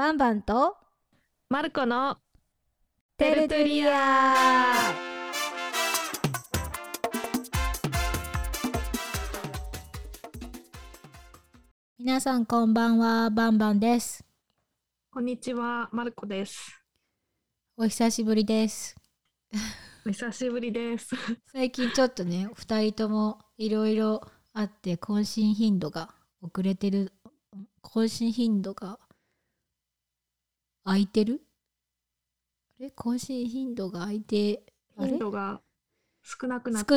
バンバンとマルコのテルトリア。皆さんこんばんはバンバンです。こんにちはマルコです。お久しぶりです。お久しぶりです。最近ちょっとね二人ともいろいろあって更新頻度が遅れてる更新頻度が空いてる？あれ？更新頻度が空いて頻度が少なくなって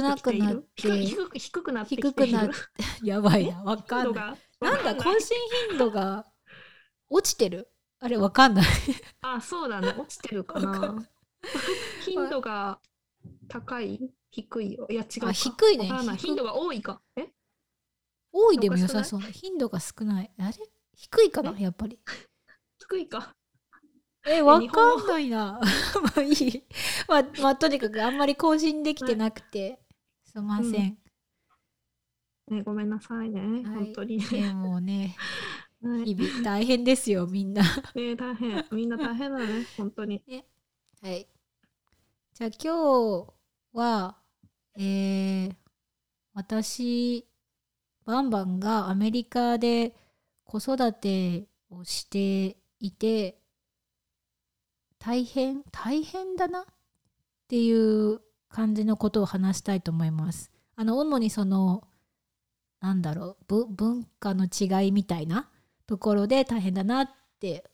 低く低くなって低くなって やばいなわかんない。なんだ更新頻度が落ちてる？あれわかんない。あそうだね落ちてるかな？頻度が高い？低いいや違う低いね。頻度が多いか。え？多いでも良さそう。頻度が少ない。あれ？低いかなやっぱり。低いかえわかんない。な。まあいい。まあ、まあ、とにかくあんまり更新できてなくて、すいません、ねごめんなさいね、はい。本当に。ねもうね はい。日々大変ですよみんな。ね大変。みんな大変だね本当に。はい。じゃあ今日はえー、私バンバンがアメリカで子育てをしていて大変大変だなっていう感じのことを話したいと思います。あの主にそのなんだろうぶ文化の違いみたいなところで大変だなって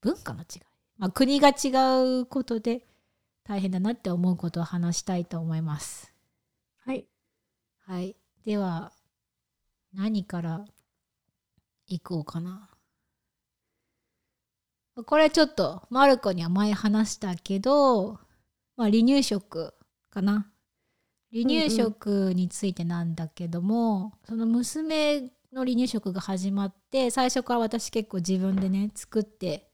文化の違い、まあ、国が違うことで大変だなって思うことを話したいと思います。はいはい、では何からいこうかな。これちょっとマルコには前話したけど、まあ、離乳食かな。離乳食についてなんだけども、その娘の離乳食が始まって最初から私結構自分でね作って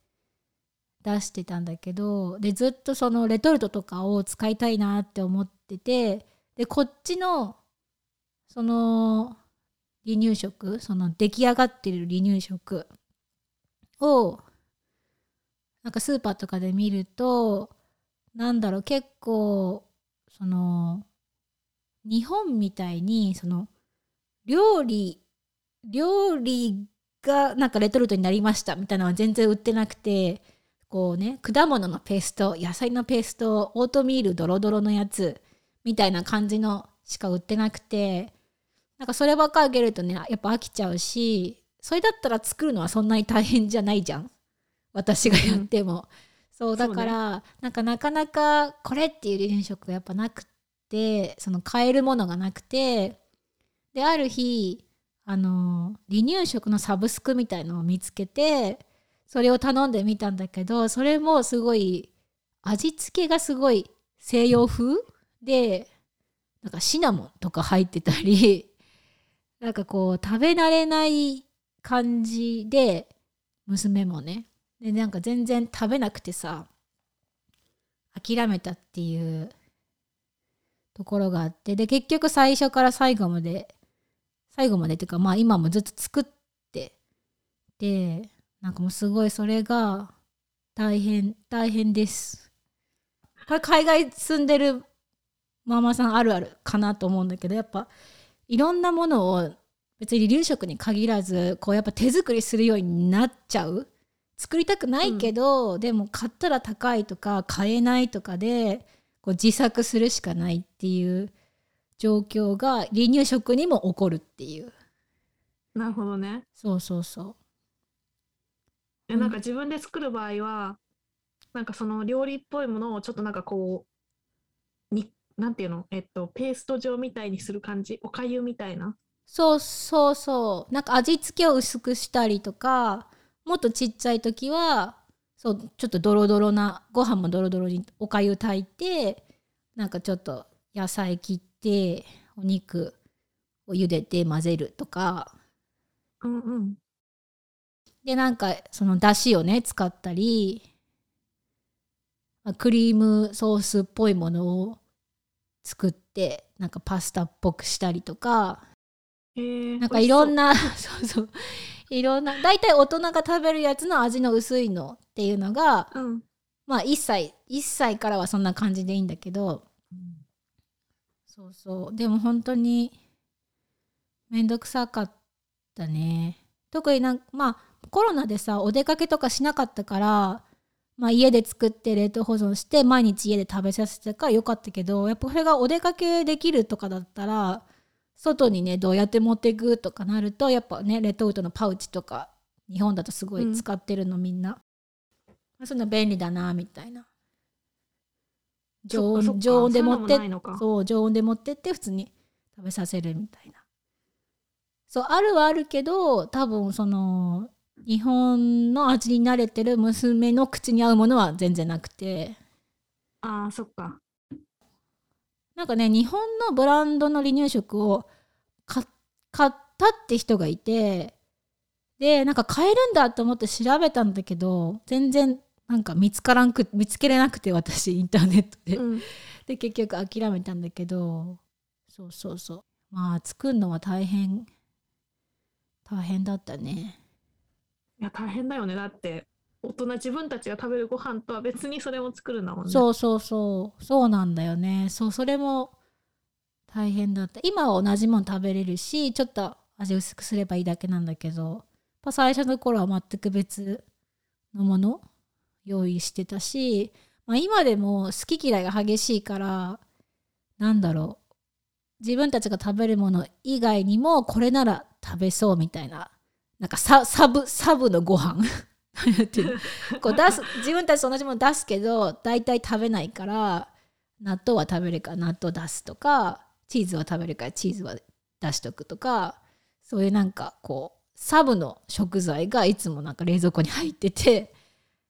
出してたんだけどでずっとそのレトルトとかを使いたいなって思っててでこっちのその離乳食その出来上がってる離乳食をなんかスーパーとかで見るとなんだろう結構その日本みたいにその料理料理がなんかレトルトになりましたみたいなのは全然売ってなくてこうね果物のペースト野菜のペーストオートミールドロドロのやつみたいな感じのしか売ってなくてなんかそればっかあげるとねやっぱ飽きちゃうしそれだったら作るのはそんなに大変じゃないじゃん。私がやっても、そうだから、なんかなかなかこれっていう離乳食がやっぱなくてその買えるものがなくてである日あの離乳食のサブスクみたいのを見つけてそれを頼んでみたんだけどそれもすごい味付けがすごい西洋風？でなんかシナモンとか入ってたりなんかこう食べ慣れない感じで娘もねでなんか全然食べなくてさ諦めたっていうところがあってで結局最初から最後まで最後までっていうかまあ今もずっと作ってでなんかもうすごいそれが大変大変です。これ海外住んでるママさんあるあるかなと思うんだけどやっぱいろんなものを別に離乳食に限らずこうやっぱ手作りするようになっちゃう作りたくないけど、でも買ったら高いとか買えないとかでこう自作するしかないっていう状況が離乳食にも起こるっていう。なるほどね。そうそうそう。えなんか自分で作る場合は、なんかその料理っぽいものをちょっとなんかこうになんていうの？えっとペースト状みたいにする感じ？おかゆみたいな？そうそうそう。なんか味付けを薄くしたりとかもっとちっちゃい時はそうちょっとドロドロなご飯もドロドロにおかゆ炊いてなんかちょっと野菜切ってお肉を茹でて混ぜるとか。うんうん。でなんかそのだしをね使ったりまあクリームソースっぽいものを作ってなんかパスタっぽくしたりとか。へえなんかいろんなな そうそういろんな大体大人が食べるやつの味の薄いのっていうのがうん。まあ1歳1歳からはそんな感じでいいんだけど。そうそう。でも本当にめんどくさかったね。特になんまあコロナでさお出かけとかしなかったから、まあ、家で作って冷凍保存して毎日家で食べさせてたからよかったけどやっぱそれがお出かけできるとかだったら外にねどうやって持っていくとかなるとやっぱねレトルトのパウチとか日本だとすごい使ってるの、みんな。そういうの便利だなみたいな。常温常温で持ってそう常温で持ってって普通に食べさせるみたいな。そうあるはあるけど多分その日本の味に慣れてる娘の口に合うものは全然なくて。ああ、そっか。なんかね日本のブランドの離乳食を買買ったって人がいてでなんか買えるんだと思って調べたんだけど全然なんか見つからんく見つけれなくて私インターネットで、うん。で結局諦めたんだけどそうそうそうまあ作るのは大変大変だったねいや、大変だよね。だって、大人自分たちが食べるご飯とは別にそれも作るんだもんね。そうそうそう。そうなんだよね。そうそれも大変だった。今は同じもん食べれるしちょっと味薄くすればいいだけなんだけどや最初の頃は全く別のもの用意してたし、まあ、今でも好き嫌いが激しいからなんだろう。自分たちが食べるもの以外にもこれなら食べそうみたいななんかササブサブのご飯。なんてこう出す自分たちと同じもの出すけど大体食べないから納豆は食べるから納豆出すとかチーズは食べるからチーズは出しとくとかそういうなんかこうサブの食材がいつもなんか冷蔵庫に入ってて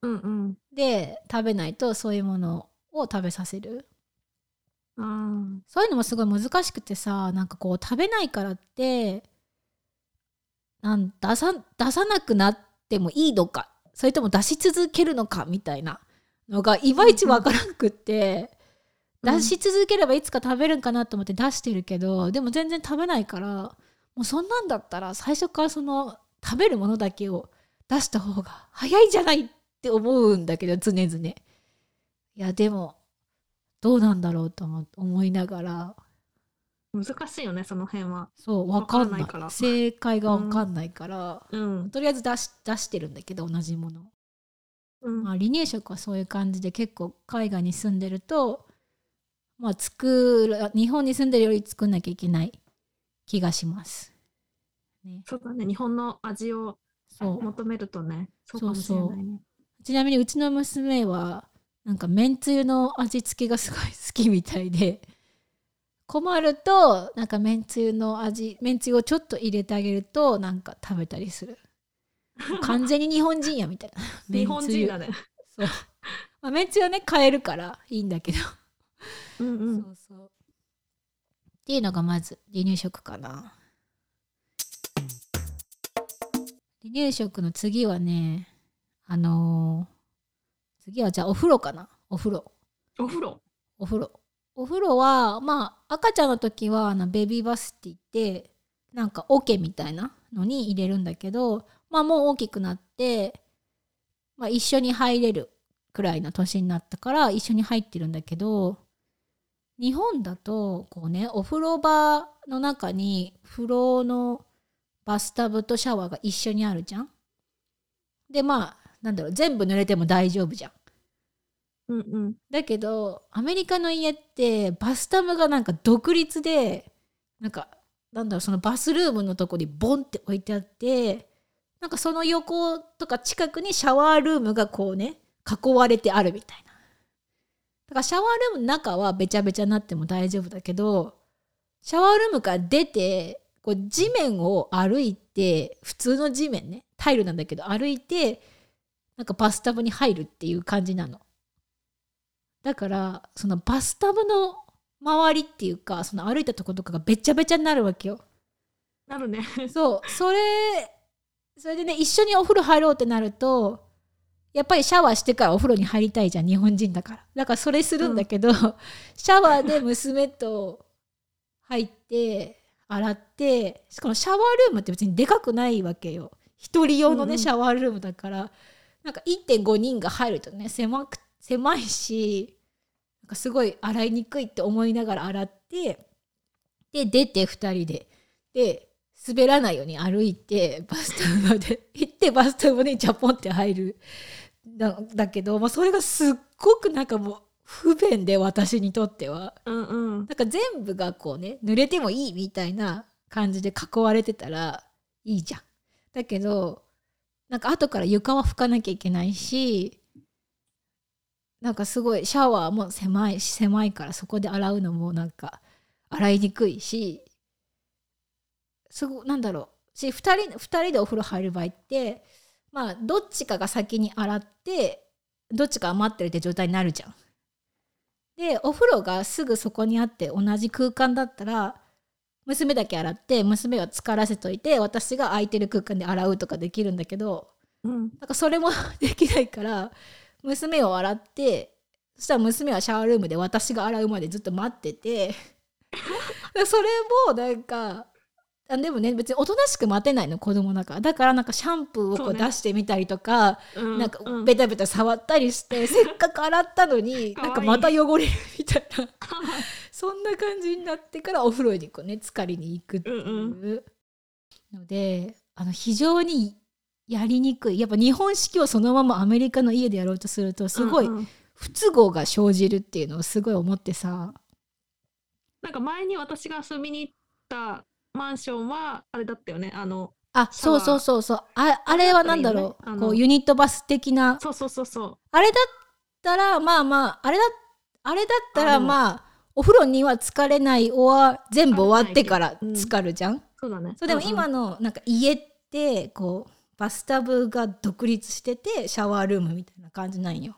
うんうん。で食べないとそういうものを食べさせるああ。そういうのもすごい難しくてさなんかこう食べないからってなん出さ出さなくなってもいいのかそれとも出し続けるのかみたいなのがいまいちわからんくって、うん出し続ければいつか食べるんかなと思って出してるけどでも全然食べないからもうそんなんだったら最初からその食べるものだけを出した方が早いじゃないって思うんだけど常々。いやでもどうなんだろうと思思いながら難しいよね、その辺は。そう分かんないわから正解が分かんないから、うん。とりあえず出し出してるんだけど同じもの、うんまあ、離乳食はそういう感じで結構海外に住んでるとまあ作る日本に住んでるより作んなきゃいけない気がします。ね、そうだね。日本の味をそう求めるとね、そうかもしれないね。ちなみにうちの娘はなんかめんつゆの味付けがすごい好きみたいで困るとなんかめんつゆの味めんつゆをちょっと入れてあげるとなんか食べたりする。完全に日本人やみたいな。日本人だね。ね。そう、まあ、めんつゆはね買えるからいいんだけど、うんうん。そうそう。っていうのがまず離乳食かな。離乳食の次はねあのー次はじゃあお風呂かな。お風呂。お風呂？お風呂お風呂はまあ赤ちゃんの時はあのベビーバスって言ってなんか桶みたいなのに入れるんだけどまあもう大きくなって、まあ、一緒に入れるくらいの年になったから一緒に入ってるんだけど日本だとこうねお風呂場の中に風呂のバスタブとシャワーが一緒にあるじゃん。でまあなんだろう全部濡れても大丈夫じゃん。うんうん。だけどアメリカの家ってバスタブがなんか独立でなんかなんだろうそのバスルームのとこにボンって置いてあってなんかその横とか近くにシャワールームがこうね囲われてあるみたいなだからシャワールームの中はべちゃべちゃになっても大丈夫だけどシャワールームから出てこう地面を歩いて普通の地面ねタイルなんだけど歩いてなんかバスタブに入るっていう感じなの。だからそのバスタブの周りっていうかその歩いたとことかがべちゃべちゃになるわけよ。なるね。そう。それそれでね一緒にお風呂入ろうってなるとやっぱりシャワーしてからお風呂に入りたいじゃん日本人だから。だからそれするんだけど、シャワーで娘と入って洗ってしかもシャワールームって別にでかくないわけよ。一人用のね、うんうん。シャワールームだから。なんか1.5人が入るとね狭く狭いしなんかすごい洗いにくいって思いながら洗ってで出て2人でで滑らないように歩いてバスタブまで 行ってバスタブにジャポンって入るだだけど、まあ、それがすっごくなんかもう不便で私にとっては。うんうんなんか全部がこうね濡れてもいいみたいな感じで囲われてたらいいじゃん。だけどなんか後から床は拭かなきゃいけないしなんかすごいシャワーも狭いし狭いからそこで洗うのもなんか洗いにくいしすごなんだろうし2人二人でお風呂入る場合ってまあどっちかが先に洗ってどっちか余ってるって状態になるじゃん。でお風呂がすぐそこにあって同じ空間だったら娘だけ洗って娘は浸からせといて私が空いてる空間で洗うとかできるんだけどうんなんかそれも できないから娘を洗ってそしたら娘はシャワールームで私が洗うまでずっと待ってて でそれもなんかあでもね別におとなしく待てないの子供だから。だからなんかシャンプーをこそうね。う出してみたりとか、うんなんかうん。ベタベタ触ったりして、せっかく洗ったのになんかまた汚れるみたいな。そんな感じになってからお風呂にこうね浸かりに行くっていうので、あの非常にやりにくい。やっぱ日本式をそのままアメリカの家でやろうとするとすごいうんうん。不都合が生じるっていうのをすごい思ってさ。なんか前に私が遊びに行ったマンションはあれだったよね。あのあそうそうそうそう。ああれはなんだろう。ね。こうユニットバス的な。そうそうそうそあれだったらまあまああれだあれだったらまあお風呂には浸かれないおわ全部終わってからうん。浸かるじゃん？うそうだね。そうでもんん。今のなんか家ってこうバスタブが独立しててシャワールームみたいな感じなんよ。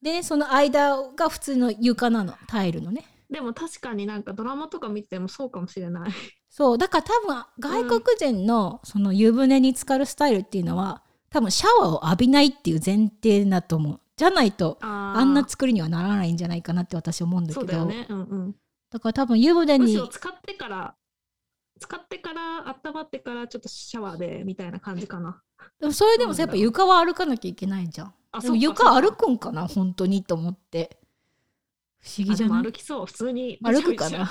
でその間が普通の床なの。タイルのね。でも確かになんかドラマとか見てもそうかもしれない。そう。だから多分外国人のその湯船に浸かるスタイルっていうのは多分シャワーを浴びないっていう前提だと思う。じゃないとあんな作りにはならないんじゃないかなって私思うんだけど。そうだよね。うんうん。だから多分湯船にむしろ使ってから使ってから温まってからちょっとシャワーでみたいな感じかな。でもそれでもさやっぱ床は歩かなきゃいけないじゃん。でもあそっか。床歩くんかな本当にと思って。不思議じゃない？も歩きそう。普通に。歩くかな？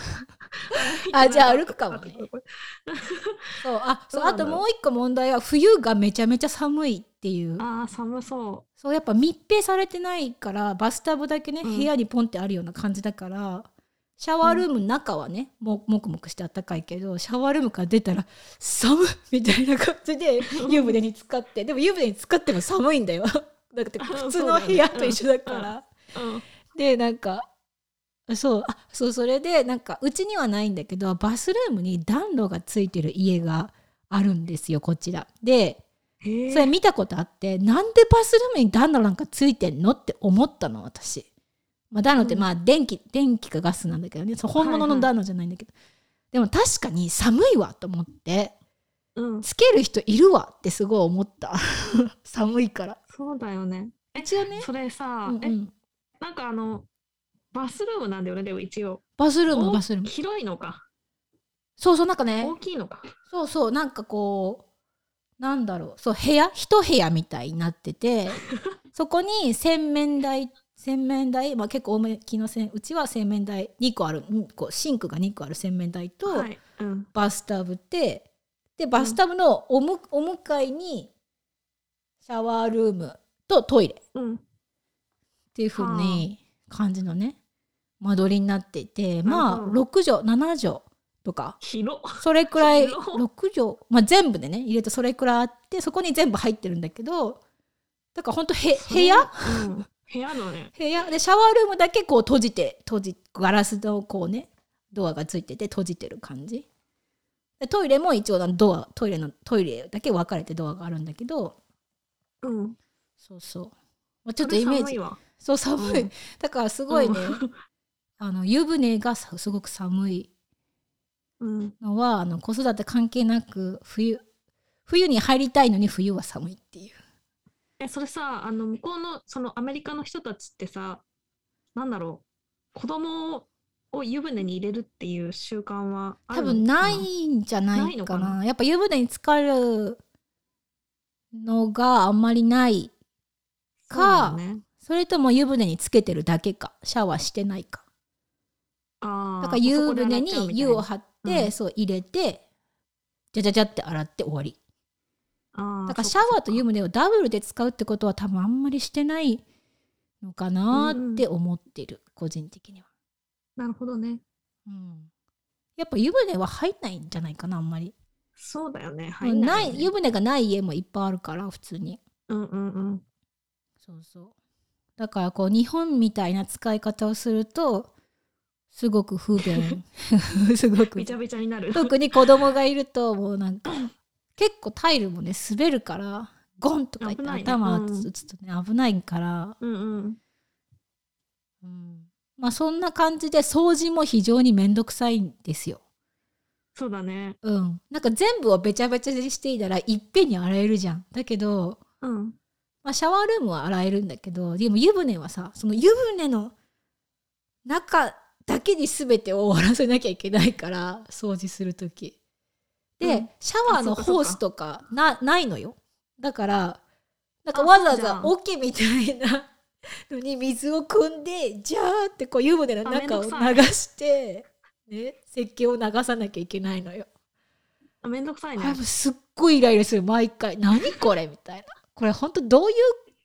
ああじゃあ歩くかもね。そうあそうあともう一個問題は冬がめちゃめちゃ寒いっていう。あー寒そそうやっぱ密閉されてないからバスタブだけね、うん。部屋にポンってあるような感じだからシャワールームの中はね、ももくもくしてあったかいけどシャワールームから出たら寒いみたいな感じで湯船に浸かってでも湯船に浸かっても寒いんだよ だって普通の部屋と一緒だから。う、うん、でなんかそうあそうそれでなんかうちにはないんだけどバスルームに暖炉がついてる家があるんですよこちら。でそれ見たことあってなんでバスルームに暖炉なんかついてんのって思ったの私。まあ、暖炉ってうん。まあ電気、電気かガスなんだけどね。そう本物はい。はいの暖炉じゃないんだけど、でも確かに寒いわと思ってうん、つける人いるわってすごい思った。寒いから。そうだよね。一応ね、それさ、えうんうん、なんかあのバスルームなんだよね？でも一応。バスルームおバスルーム。広いのか。そうそうなんかね。大きいのか。そうそうなんかこうなんだろう。そう部屋？一部屋みたいになってて。そこに洗面台洗面台、まあ、結構大きの洗うちは洗面台2個ある。んこうシンクが2個ある洗面台と、はい、うん、バスタブってでバスタブのおむお向かいにシャワールームとトイレ。っうん、ていう風に感じのね間取りになっていてまあなるほど。6畳7畳とか。広それくらい広6畳、まあ、全部でね入れてそれくらいあってそこに全部入ってるんだけどだからほんとへ部屋？うん、部屋のね。部屋でシャワールームだけこう閉じて閉じガラスのこうねドアがついてて閉じてる感じ。でトイレも一応ドアトイレのトイレだけ分かれてドアがあるんだけど。うん。そうそう、まあ、ちょっとイメージ。そう寒い、うん。だからすごいね、うん。あの湯船がさすごく寒い。うん、のはあの子育て関係なく冬冬に入りたいのに冬は寒いっていうえそれさあの向こうのそのアメリカの人たちってさなんだろう子供を湯船に入れるっていう習慣はあ多るのか分ないんじゃないかな。いのかな？やっぱ湯船に浸かるのがあんまりないかよね。それとも湯船につけてるだけか。シャワーしてないか。あーだから湯船に湯を張って、うん。そう入れてじゃじゃじゃって洗って終わり。あだからシャワーと湯む船をダブルで使うってことは多分あんまりしてないのかなって思ってる、個人的には、なるほどね。うん、やっぱ湯船は入んないんじゃないかなあんまり、そうだよねない入んないよね。湯船がない家もいっぱいあるから普通に。うんうんうん。そうそう。だからこう日本みたいな使い方をするとすごく不便。すごく。べちゃべちゃになる。特に子供がいるともうなんか 結構タイルもね滑るからゴンとか言って頭うん打つとね危ないから、うんうん。うん。まあそんな感じで掃除も非常にめんどくさいんですよ。そうだね。うん、なんか全部をべちゃべちゃにしていたらいっぺんに洗えるじゃん。だけど、うん。まあ、シャワールームは洗えるんだけどでも湯船はさその湯船の中だけに全てを終わらせなきゃいけないから掃除する時で、うん。シャワーのホースとかなないのよ。だからなんかあわざわざ桶みたいなのに水を汲んでジャーってこう湯船の中を流して、ね、石鹸を流さなきゃいけないのよ。あめんどくさいね。すっごいイライラする。毎回何これみたいな。これ本当どういう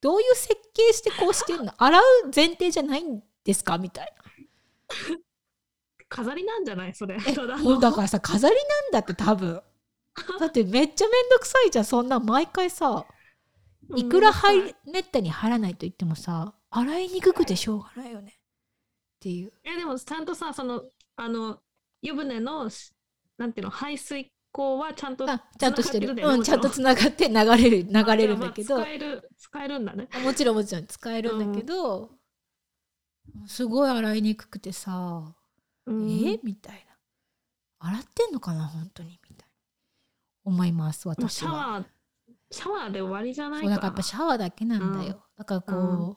どういう設計してこうしてんの？洗う前提じゃないんですか？みたい飾りなんじゃない？それ。だからさ飾りなんだって多分。だってめっちゃめんどくさいじゃん。そんな毎回さ。いくらうん入めったに入らないと言ってもさ洗いにくくてしょうがないよね。っていう。えでもちゃんとさそのあの湯船のしなんていうの排水口はちゃんとあちゃんとしてる。うんちゃんとつながって流れる流れるんだけど。使える使えるんだね。もちろんもちろん使えるんだけど、すごい洗いにくくてさ、うん。えみたいな洗ってんのかな？本当に？みたいな思います私は。シャワーシャワーで終わりじゃないかそうだからやっぱシャワーだけなんだよ、うん。だからこう、うん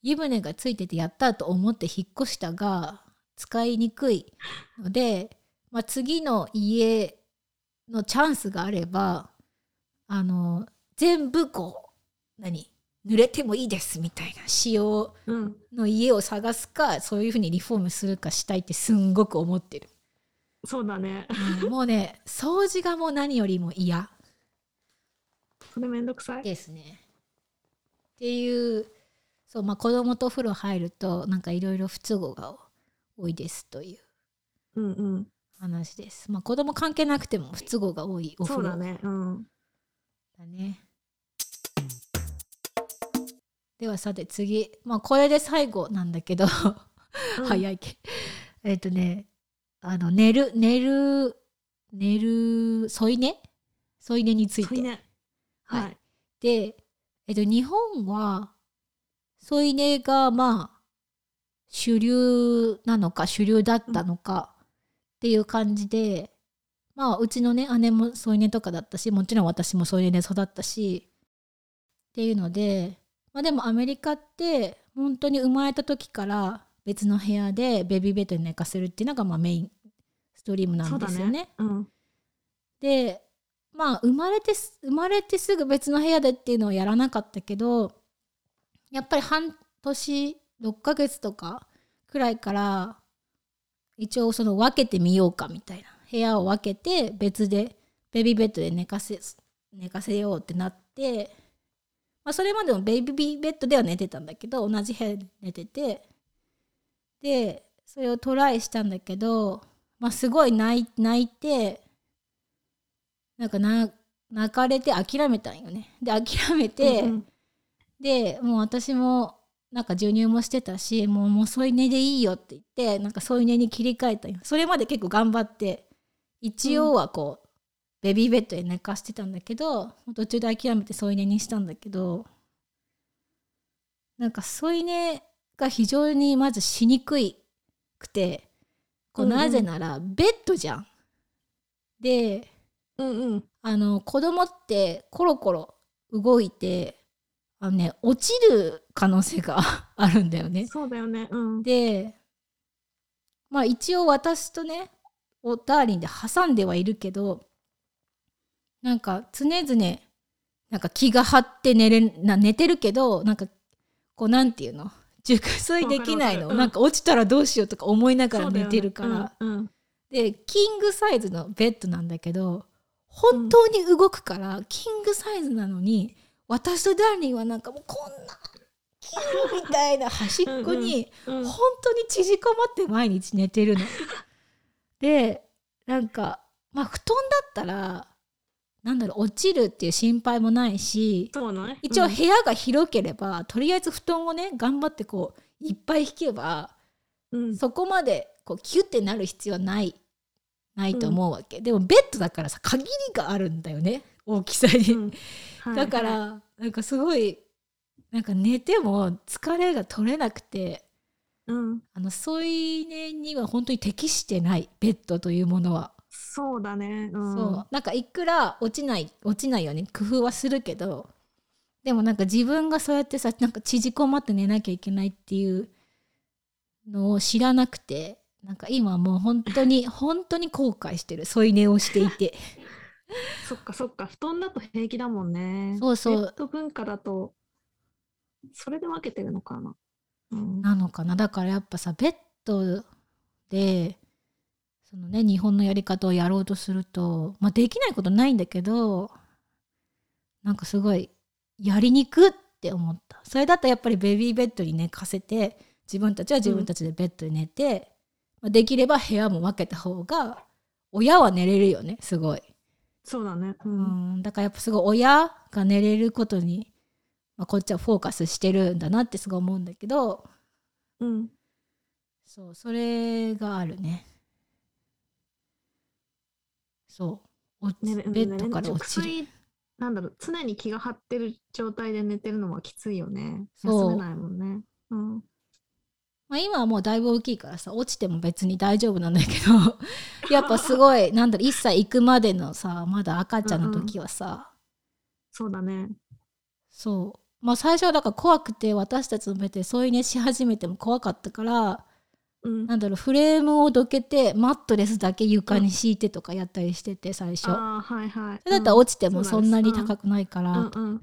湯船がついててやったと思って引っ越したが使いにくい。ので、まあ、次の家のチャンスがあればあの全部こう何？濡れてもいいですみたいな仕様うんの家を探すかそういうふうにリフォームするかしたいってすんごく思ってる、そうだね。うんもうね掃除がもう何よりも嫌。それめんどくさい。ですね。っていうそうまあ子供とお風呂入るとなんかいろいろ不都合が多いですという。うんうん。話です。まあ子供関係なくても不都合が多いお風呂。そうだね。うん。だねではさて次。まあこれで最後なんだけど。うん。早いけ。えっとねあの寝る寝る寝る添い寝？添い寝について。ねはい。はい。で、えっと、日本は添い寝がまあ主流なのか主流だったのかっていう感じで、まあうちのね姉も添い寝とかだったしもちろん私も添い寝で育ったしっていうので、まあ、でもアメリカって本当に生まれた時から別の部屋でベビーベッドに寝かせるっていうのがまあメインストリームなんですよね。うん。でまあ生まれてす生まれてすぐ別の部屋でっていうのはやらなかったけどやっぱり半年6ヶ月とかくらいから一応その分けてみようかみたいな。部屋を分けて別でベビーベッドで寝かせ寝かせようってなって、まあ、それまでもベビーベッドでは寝てたんだけど同じ部屋で寝てて。でそれをトライしたんだけど、まあ、すごい泣い泣いてなんかな泣かれて諦めたんよね。で諦めて、うんでもう私もなんか授乳もしてたしもうもう添い寝でいいよって言ってなんか添い寝に切り替えたんよ。それまで結構頑張って一応はこう、ベビーベッドで寝かしてたんだけど途中で諦めて添い寝にしたんだけどなんか添い寝が非常にまずしにくいくてこうなぜならベッドじゃん。でうんうんあの子供ってコロコロ動いてあのね落ちる可能性が あるんだよね。そうだよねうんでまあ一応私とねおダーリンで挟んではいるけどなんか常々なんか気が張って寝れな寝てるけどなんかこうなんていうの？熟睡できないの、なんか落ちたらどうしようとか思いながら寝てるから、ねうんうん。でキングサイズのベッドなんだけど本当に動くから、キングサイズなのに私とダーリンはなんかもうこんなキューみたいな端っこにうん。本当に縮こまって毎日寝てるの。でなんかまあ布団だったらなんだろう落ちるっていう心配もないしそうね。一応部屋が広ければ、とりあえず布団をね頑張ってこういっぱい引けばうん。そこまでこうキュッてなる必要はないないと思うわけ、でもベッドだからさ限りがあるんだよね大きさに、うん。は いだから、なんかすごいなんか寝ても疲れが取れなくてうん。あの添い寝には本当に適してないベッドというものは、そうだね。うん。そう。なんかいくら落ちない落ちないように工夫はするけど。でもなんか自分がそうやってさなんか縮こまって寝なきゃいけないっていうのを知らなくてなんか今もう本当に 本当に後悔してる。添い寝をしていて。そっかそっか。布団だと平気だもんね。そうそう。ベッド文化だとそれで分けてるのかな。うん。なのかな。だからやっぱさベッドでそのね日本のやり方をやろうとすると、まあ、できないことないんだけどなんかすごいやりにくって思った。それだとやっぱりベビーベッドに寝かせて自分たちは自分たちでベッドで寝て、まあ、できれば部屋も分けた方が親は寝れるよねすごい、そうだね。ううんん、だからやっぱすごい親が寝れることに、まあ、こっちはフォーカスしてるんだなってすごい思うんだけどうん。そうそれがあるねそう。落ちねねベッドから落ちる、なんだろう常に気が張ってる状態で寝てるのはきついよね。そう。休めないもんね。うん。まあ、今はもうだいぶ大きいからさ落ちても別に大丈夫なんだけど やっぱすごい なんだろう1歳行くまでのさまだ赤ちゃんの時はさ、そうだね。そう。まあ最初はだから怖くて私たちのベッドで添い寝し始めても怖かったからうん。なんだろうフレームをどけてマットレスだけ床に敷いてとかやったりしてて最初、はいはい。それだったら落ちてもそんなにく高くないから、うんうん。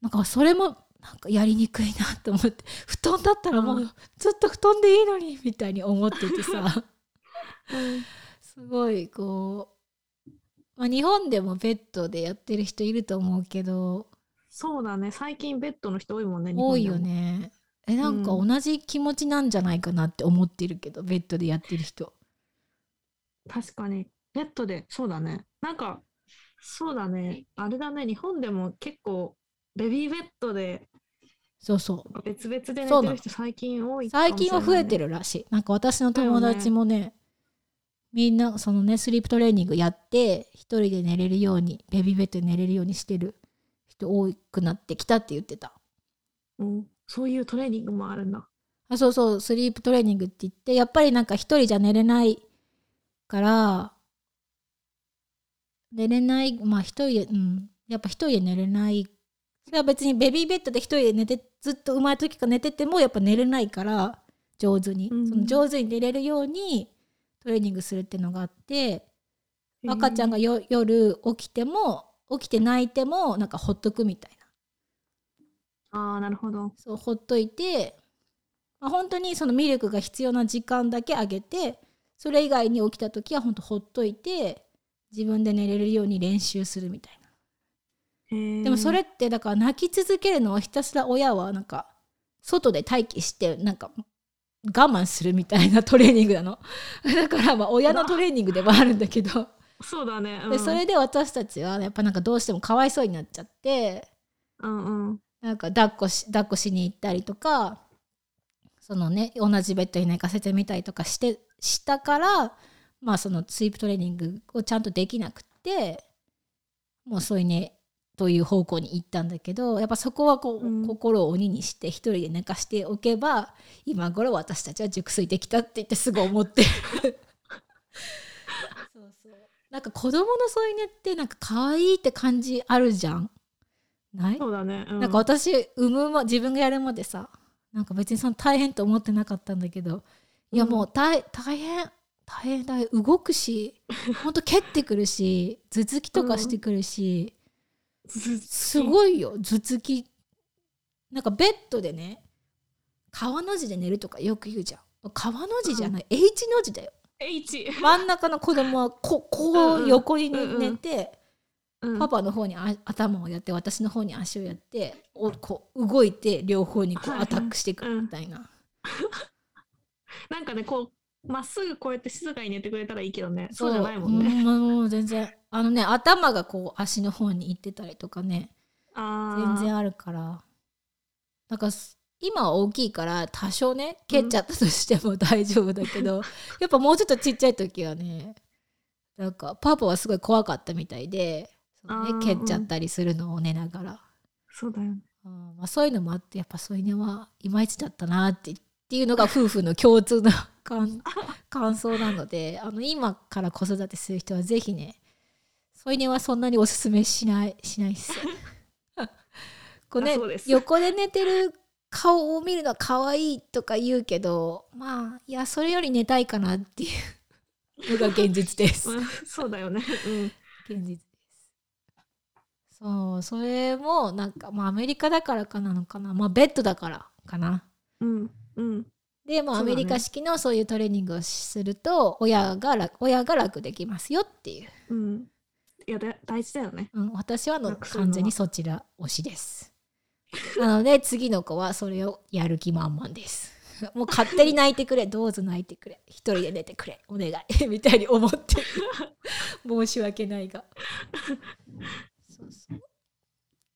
なんかそれもなんかやりにくいなって思って 布団だったらもううずっと布団でいいのにみたいに思っててさ。うん。すごいこう、まあ、日本でもベッドでやってる人いると思うけど。そうだね。最近ベッドの人多いもんね日多いよねえなんかうん。同じ気持ちなんじゃないかなって思ってるけどベッドでやってる人。確かに。ベッドでそうだね。なんかそうだね。あれだね。日本でも結構ベビーベッドでそうそう。別々で寝てる人最近多いか最近は増えてるらしい。なんか私の友達もねみんなそのねスリープトレーニングやって一人で寝れるようにベビーベッドで寝れるようにしてる人多くなってきたって言ってた。うんそういうトレーニングもあるんだ。あそうそう。スリープトレーニングって言ってやっぱりなんか一人じゃ寝れないから寝れないまあ一人でうん。やっぱ一人で寝れない。それは別にベビーベッドで一人で寝てずっと生まれた時から寝ててもやっぱ寝れないから上手に、うんその上手に寝れるようにトレーニングするっていうのがあって赤ちゃんがよ夜起きても起きて泣いてもなんかほっとくみたいなああなるほど。そうほっといて、まあ、本当にそのミルクが必要な時間だけあげてそれ以外に起きた時は本当ほっといて自分で寝れるように練習するみたいな。でもそれってだから泣き続けるのはひたすら親はなんか外で待機してなんか我慢するみたいな トレーニングなの？だからまあ親のトレーニングでもあるんだけど。そうだね、うん、でそれで私たちはやっぱなんかどうしてもかわいそうになっちゃってうんうんなんか抱っこし抱っこしに行ったりとかそのね同じベッドに寝かせてみたりとかしてしたからまあそのスイープトレーニングをちゃんとできなくってもうそういうねという方向に行ったんだけどやっぱそこはこう、うん。心を鬼にして一人で寝かしておけば今頃私たちは熟睡できたって言ってすぐ思って。る そうそう。なんか子供の添い寝ってなんか可愛いって感じあるじゃんない？そうだね、うん、なんか私産むま自分がやるまでさなんか別にその大変と思ってなかったんだけどいやもう大大変。大変だ動くしほんと蹴ってくるし頭突きとかしてくるし、すい。ごいよ。頭突き。なんかベッドでね川の字で寝るとかよく言うじゃん。川の字じゃない、H の字だよ。H。真ん中の子供はここうん。ううん横にうんうん。寝て、うん。パパの方にあ頭をやって私の方に足をやっておこう動いて両方にこうアタックしていくみたいな、なんかね、こう、まっすぐこうやって静かに寝てくれたらいいけどね。そう。じゃないもんうね。もう全然あのね頭がこう足の方に行ってたりとかねああ。全然あるから。なんかす今は大きいから多少ね蹴っちゃったとしても大丈夫だけど、やっぱもうちょっとちっちゃい時はねなんかパパはすごい怖かったみたいで、ね、蹴っちゃったりするのを寝ながら、そうだよね。うんまあ、そういうのもあってやっぱ添い寝はいまいちだったなってっていうのが夫婦の共通の 感感想なのであの今から子育てする人はぜひね添い寝はそんなにおすすめしないしないっす。こうね横で寝てる顔を見るのは可愛いとか言うけどまあいやそれより寝たいかなっていうのが現実です。うんそうだよね。うん。現実。そうそれもなんかまあアメリカだからかなのかなまあベッドだからかな。うん。うん。でもうアメリカ式のそういうトレーニングをすると親が楽親が楽できますよっていう、うん。いや、だ大事だよね。うん、私はあの完全にそちら推しです。なので次の子はそれをやる気満々です。もう勝手に泣いてくれどうぞ泣いてくれ一人で寝てくれお願い みたいに思ってる 申し訳ないがそうそう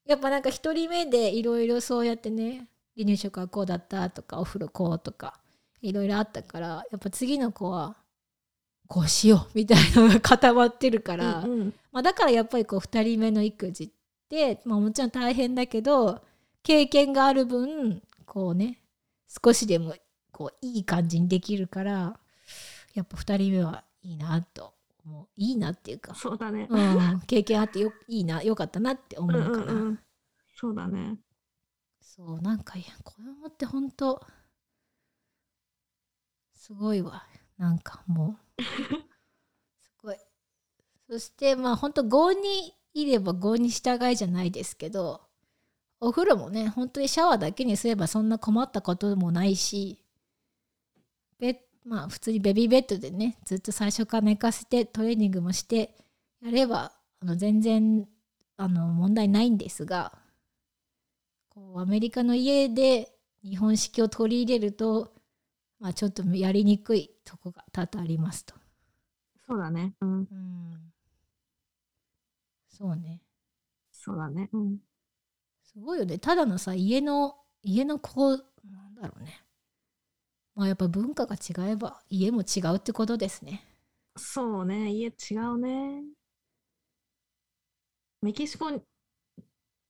やっぱなんか一人目でいろいろそうやってね離乳食はこうだったとかお風呂こうとかいろいろあったからやっぱ次の子はこうしようみたいなのが固まってるから、うんうん。まあ、だからやっぱりこう2人目の育児って、まあ、もちろん大変だけど経験がある分こうね少しでもこういい感じにできるからやっぱ2人目はいいなと思ういいなっていうか、そうだね。うん、経験あってよいいな よかったなって思うから、うんうん。そうだね。そうなんかいや子供って本当すごいわなんかもう すごいそしてまあ本当郷にいれば郷に従いじゃないですけどお風呂もね本当にシャワーだけにすればそんな困ったこともないしベまあ普通にベビーベッドでねずっと最初から寝かせてトレーニングもしてやればあの全然あの問題ないんですがこうアメリカの家で日本式を取り入れると、まあ、ちょっとやりにくいとこが多々ありますと。そうだね。うん。うん、そうねそうだね。うん。すごいよねただのさ家の家のこうなんだろうねまあやっぱ文化が違えば家も違うってことですね。そうね。家違うね。メキシコ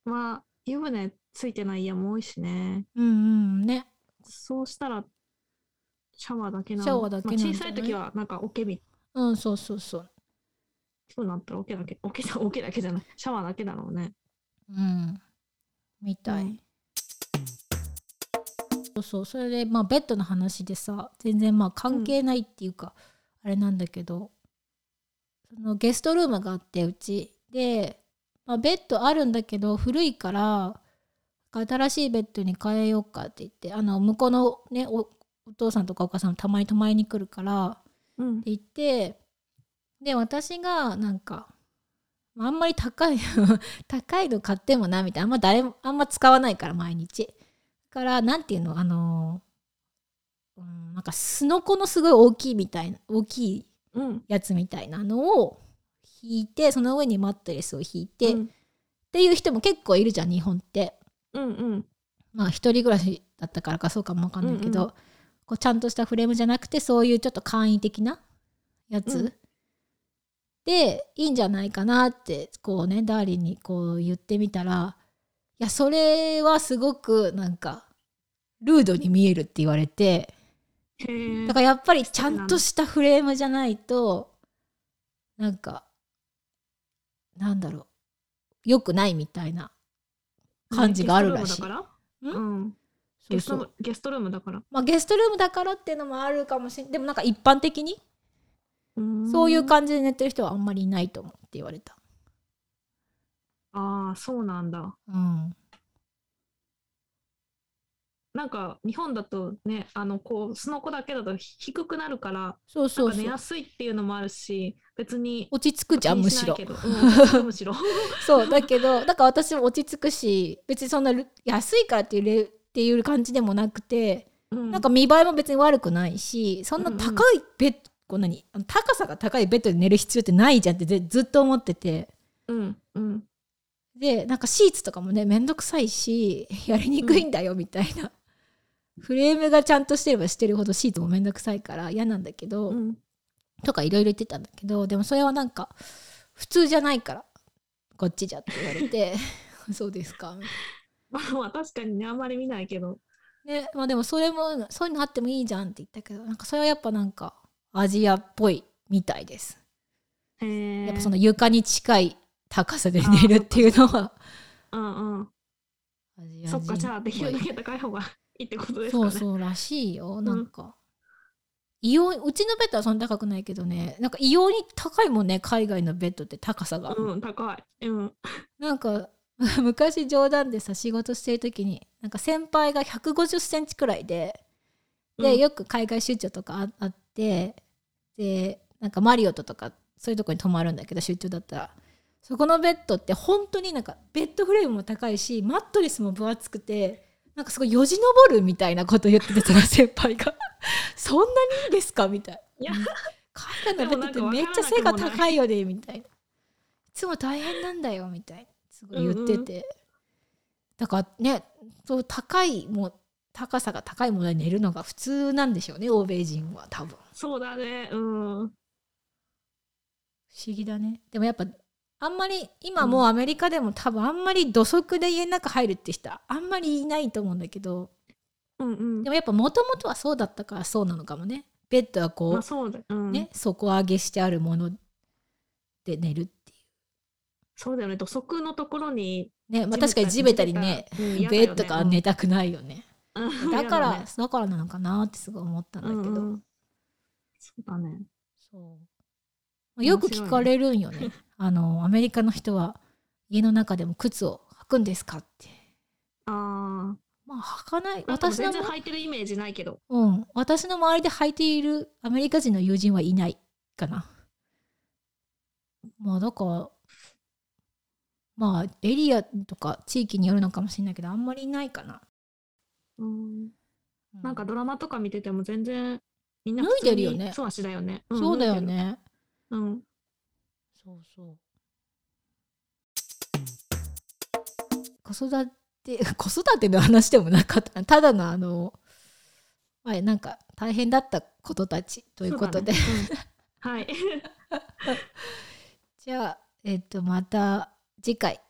は湯船ついてない家も多いしね。うんうんねそうしたらシャワーだけなの。シャワーだけなんじゃない？まあ小さい時はなんか桶みうんそうそうそうそうなったら桶だけ、桶だ桶だけじゃない。シャワーだけだろうね。うんみたい、うんそうそう。それでまあベッドの話でさ全然まあ関係ないっていうか、あれなんだけどそのゲストルームがあってうち。で、まあ、ベッドあるんだけど古いから新しいベッドに変えようかって言ってあの向こうのねおお父さんとかお母さんもたまに泊まりに来るからうん。って。言ってで私がなんかあんまり高い 高いの買ってもなみたいな。あんま誰もあんま使わないから毎日。だからなんていうの？あの、うん、なんかすのこのすごい大きいみたいな大きいうん。やつみたいなのを引いてその上にマットレスを引いて、っうん。ていう人も結構いるじゃん日本って。うんうん。まあ一人暮らしだったからかそうかもわかんないけど、うんうん。こうちゃんとしたフレームじゃなくてそういうちょっと簡易的なやつ、うん。でいいんじゃないかなってこうねダーリンにこう言ってみたらいやそれはすごくなんかルードに見えるって言われてだ。からやっぱりちゃんとしたフレームじゃないとなんかなんだろう良くないみたいな感じがあるらしいゲストルームだから？んうん。ゲストゲストルームだから？まあゲストルームだからっていうのもあるかもしれないでもなんか一般的にそういうか。感じで寝てる人はあんまりいないと思うって言われたああ、そうなんだ。うん。なんか日本だとね、あのこうスノコだけだと低くなるから、そうそうんそう。なか寝やすいっていうのもあるし、別に落ち着くじゃんむしろ。うんむしろ。そうだけどだから私も落ち着くし別にそんな安いからっていうレっていう感じでもなくてうん。なんか見栄えも別に悪くないしそんな高いベッド、こう何あの高さが高いベッドで寝る必要ってないじゃんってぜずっと思ってて。うんうんでなんかシーツとかもねめんどくさいし やりにくいんだよみたいな、フレームがちゃんとしてればしてるほどシーツもめんどくさいから嫌なんだけど、うん。とかいろいろ言ってたんだけどでもそれはなんか普通じゃないからこっちじゃって言われて そうですか？まあまあ確かにねあんまり見ないけど。なねまあでもそれもそういうのあってもいいじゃんって言ったけどなんかそれはやっぱなんかアジアっぽいみたいです。やっぱその床に近い高さで寝るっていうのは。うんうん。そっかじゃあできるだけ高い方がいいってことですかね。そうそうらしいよなんか、異様うちのベッドはそんな高くないけどね。なんか異様に高いもんね海外のベッドって高さが、うん高い。うん。なんか 昔冗談でさ仕事してる時になんか先輩が1 5 0センチくらいでで、うん。よく海外出張とかああってでなんかマリオットとかそういうとこに泊まるんだけど出張だったらそこのベッドって本当になんかベッドフレームも高いしマットレスも分厚くてなんかすごいよじ登るみたいなこと言っててその先輩が。そんなにいいんですかみたいいや。な海外のベッドってめっちゃ背が高いよねみたいな。いつも大変なんだよみたいな。すごい言ってて、だからねそう高いもう高さが高いもので寝るのが普通なんでしょうね欧米人は多分。そうだね。うん。不思議だね。でもやっぱあんまり今もうアメリカでも多分あんまり土足で家の中入るって人あんまりいないと思うんだけどうんうんで。もやっぱもともとはそうだったからそうなのかもねベッドはこう、まあそうだ。うん。ね底上げしてあるもので寝るっていそうだよね。土足のところに。うねまあ確かに地べたにねねベッドから寝たくないよねうん だから、嫌ねだからなのかなってすごい思ったんだけど、うんうんそうだね。そうよく聞かれるんよね あのアメリカの人は家の中でも靴を履くんですかってあまあ履かないあ。私の全然履いてるイメージないけど。うん、私の周りで履いているアメリカ人の友人はいないかな。まあだからまあエリアとか地域によるのかもしれないけどあんまりいないかな。うん。うなんかドラマとか見てても全然みんな脱いでるよね素足だよね。んそうだよ。ね。うん。そうそう。子育て 子育ての話でもなかったなただのあのまあなんか大変だったことたちということで、ねうん はい。じゃあえっとまた次回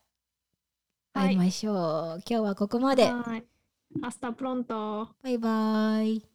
会いましょう、今日はここまではい。 Hasta pronto。バイバイ